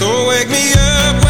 So wake me up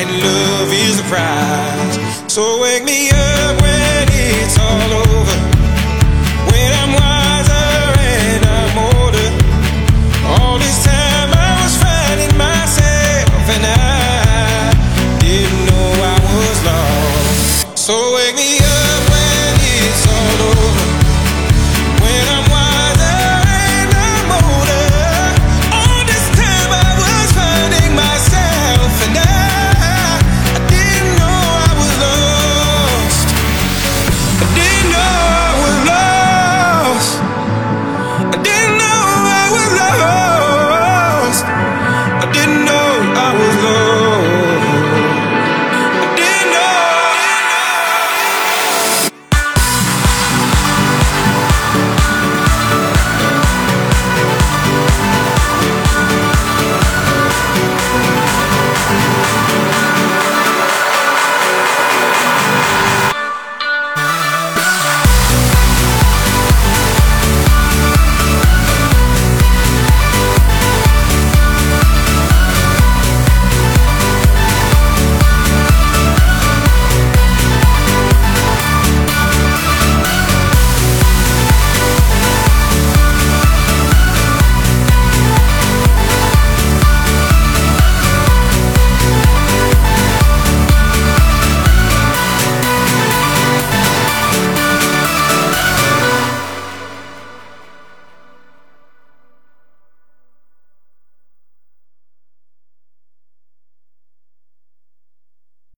and love is the prize. So wake me up when it's.